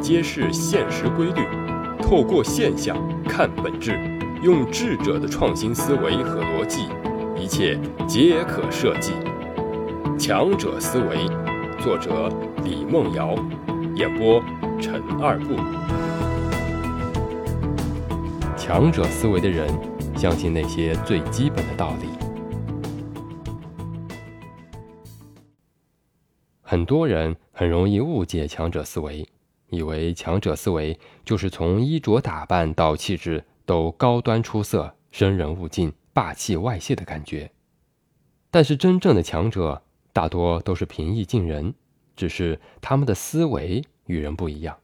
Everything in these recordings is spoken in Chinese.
揭示现实规律，透过现象看本质，用智者的创新思维和逻辑，一切皆可设计。强者思维，作者李梦瑶，演播陈二步。强者思维的人，相信那些最基本的道理。很多人很容易误解强者思维。以为强者思维就是从衣着打扮到气质都高端出色、生人勿近、霸气外泄的感觉，但是真正的强者大多都是平易近人，只是他们的思维与人不一样。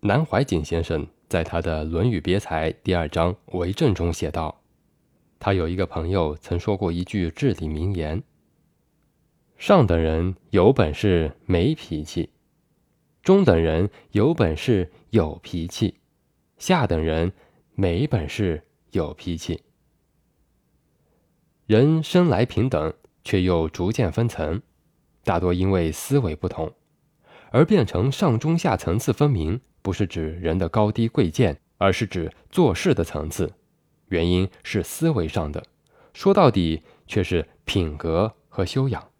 南怀瑾先生在他的《论语别裁》第二章“为政”中写道：“他有一个朋友曾说过一句至理名言：上等人有本事没脾气。”中等人有本事有脾气，下等人没本事有脾气。人生来平等，却又逐渐分层，大多因为思维不同，而变成上中下层次分明。不是指人的高低贵贱，而是指做事的层次。原因是思维上的，说到底却是品格和修养。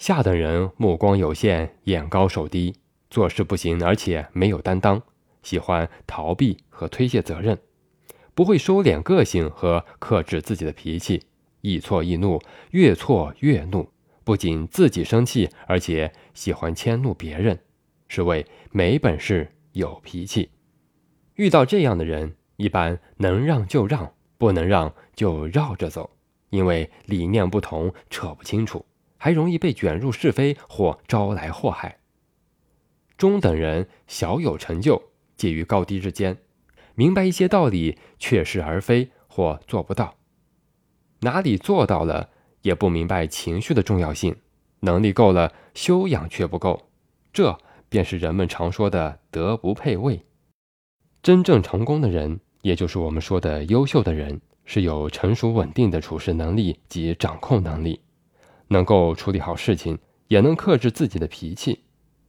下等人目光有限，眼高手低。做事不行，而且没有担当，喜欢逃避和推卸责任，不会收敛个性和克制自己的脾气，易错易怒，越错越怒，不仅自己生气，而且喜欢迁怒别人，是为没本事有脾气。遇到这样的人，一般能让就让，不能让就绕着走，因为理念不同，扯不清楚，还容易被卷入是非或招来祸害。中等人小有成就，介于高低之间，明白一些道理，却是而非或做不到。哪里做到了，也不明白情绪的重要性。能力够了，修养却不够，这便是人们常说的德不配位。真正成功的人，也就是我们说的优秀的人，是有成熟稳定的处事能力及掌控能力，能够处理好事情，也能克制自己的脾气。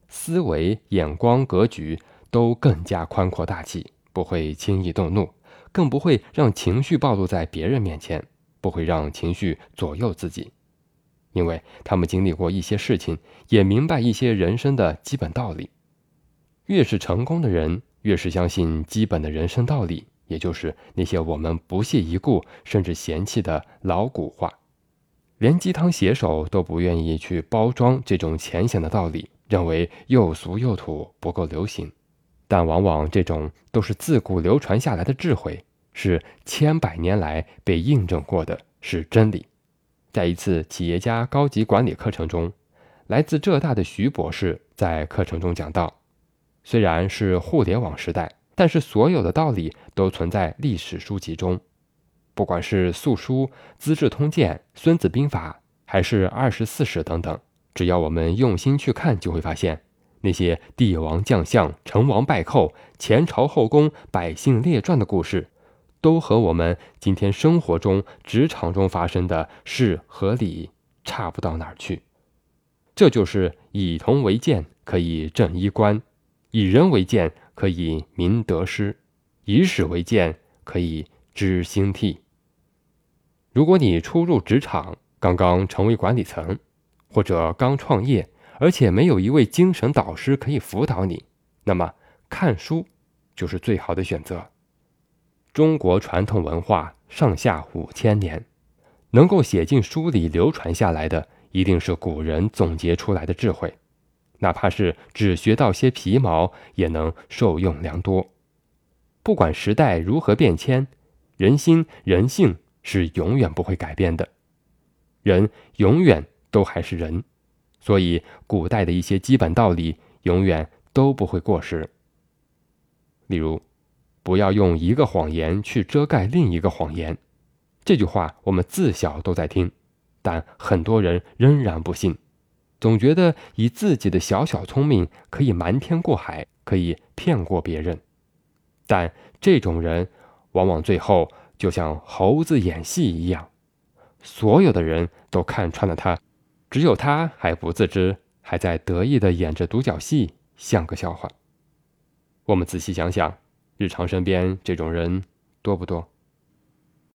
思维、眼光、格局都更加宽阔大气，不会轻易动怒，更不会让情绪暴露在别人面前，不会让情绪左右自己，因为他们经历过一些事情，也明白一些人生的基本道理。越是成功的人，越是相信基本的人生道理，也就是那些我们不屑一顾甚至嫌弃的老古话，连鸡汤写手都不愿意去包装这种浅显的道理。认为又俗又土，不够流行，但往往这种都是自古流传下来的智慧，是千百年来被印证过的，是真理。在一次企业家高级管理课程中，来自浙大的徐博士在课程中讲到：虽然是互联网时代，但是所有的道理都存在历史书籍中，不管是《素书》《资治通鉴》《孙子兵法》，还是《二十四史》等等。只要我们用心去看，就会发现，那些帝王将相、成王败寇、前朝后宫、百姓列传的故事，都和我们今天生活中、职场中发生的事和理差不到哪儿去。这就是以铜为鉴，可以正衣冠；以人为鉴，可以明得失；以史为鉴，可以知兴替。如果你初入职场，刚刚成为管理层，或者刚创业，而且没有一位精神导师可以辅导你，那么看书就是最好的选择。中国传统文化上下五千年，能够写进书里流传下来的，一定是古人总结出来的智慧，哪怕是只学到些皮毛，也能受用良多。不管时代如何变迁，人心人性是永远不会改变的，人永远。都还是人，所以古代的一些基本道理永远都不会过时。例如，不要用一个谎言去遮盖另一个谎言。这句话我们自小都在听，但很多人仍然不信，总觉得以自己的小小聪明可以瞒天过海，可以骗过别人。但这种人往往最后就像猴子演戏一样，所有的人都看穿了他。只有他还不自知，还在得意的演着独角戏，像个笑话。我们仔细想想，日常身边这种人多不多？